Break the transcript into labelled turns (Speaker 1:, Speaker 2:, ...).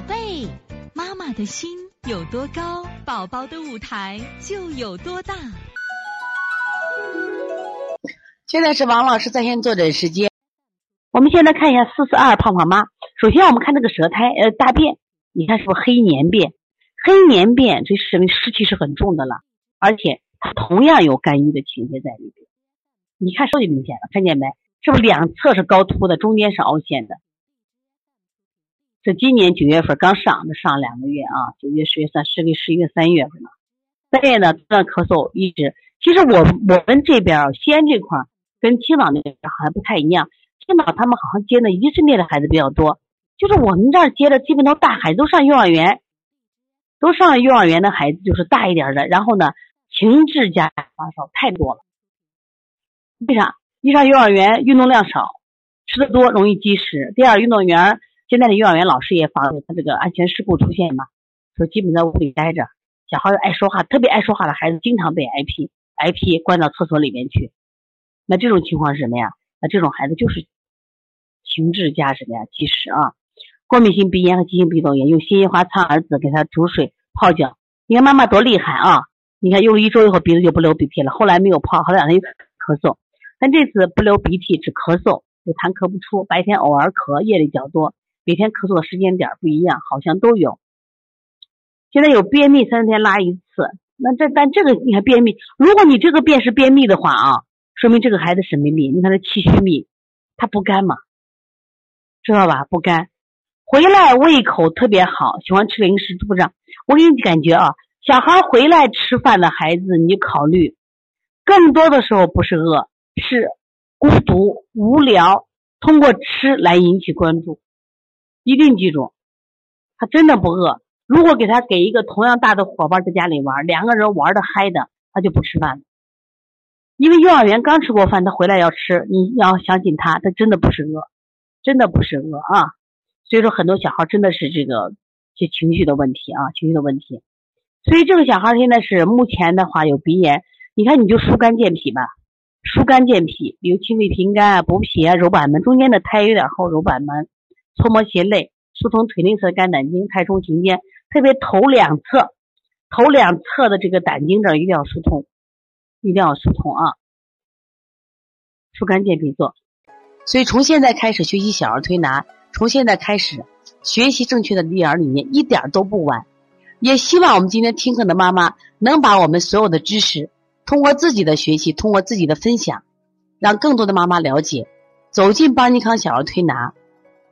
Speaker 1: 宝贝，妈妈的心有多高，宝宝的舞台就有多大。
Speaker 2: 现在是王老师在线坐诊时间。我们现在看一下四四二胖胖妈。首先，我们看这个舌苔，呃，大便，你看是不是黑粘便？黑粘便，这说明湿气是很重的了，而且它同样有肝郁的情节在里边。你看，超级明显了，看见没？是不是两侧是高凸的，中间是凹陷的？这今年九月份刚上，的上两个月啊，九月、十月、三、十月、十一月、三月份了。三月呢，断咳嗽一直。其实我我们这边西安这块跟青岛那边好像不太一样，青岛他们好像接的一系列的孩子比较多，就是我们这儿接的基本都大孩子，都上幼儿园，都上幼儿园的孩子就是大一点的，然后呢，情志加发烧太多了。为啥？一上幼儿园运动量少，吃的多容易积食。第二，运动员现在的幼儿园老师也防他这个安全事故出现嘛，说基本在屋里待着，小孩爱说话，特别爱说话的孩子经常被挨批，挨批关到厕所里面去。那这种情况是什么呀？那这种孩子就是情志加什么呀？积食啊，过敏性鼻炎和急性鼻窦炎，用辛夷花、苍耳子给他煮水泡脚。你看妈妈多厉害啊！你看用了一周以后鼻子就不流鼻涕了，后来没有泡，后来他又咳嗽，但这次不流鼻涕，只咳嗽，就痰咳不出，白天偶尔咳，夜里较多。每天咳嗽的时间点不一样，好像都有。现在有便秘，三天拉一次。那这但这个你看便秘，如果你这个便是便秘的话啊，说明这个孩子什么秘？你看他气虚秘，他不干嘛，知道吧？不干，回来胃口特别好，喜欢吃零食，不知道。我给你感觉啊，小孩回来吃饭的孩子，你考虑，更多的时候不是饿，是孤独无聊，通过吃来引起关注。一定记住，他真的不饿。如果给他给一个同样大的伙伴在家里玩，两个人玩的嗨的，他就不吃饭了。因为幼儿园刚吃过饭，他回来要吃，你要相信他，他真的不是饿，真的不是饿啊。所以说，很多小孩真的是这个些情绪的问题啊，情绪的问题。所以这个小孩现在是目前的话有鼻炎，你看你就疏肝健脾吧，疏肝健脾，比如清肺平肝啊，补脾啊，揉板门，中间的胎有点厚，揉板门。搓摩胁肋，疏通腿内侧肝胆经，太冲行间，特别头两侧，头两侧的这个胆经这儿一定要疏通，一定要疏通啊！疏肝健脾做，所以从现在开始学习小儿推拿，从现在开始学习正确的育儿理念，一点都不晚。也希望我们今天听课的妈妈能把我们所有的知识，通过自己的学习，通过自己的分享，让更多的妈妈了解，走进邦尼康小儿推拿。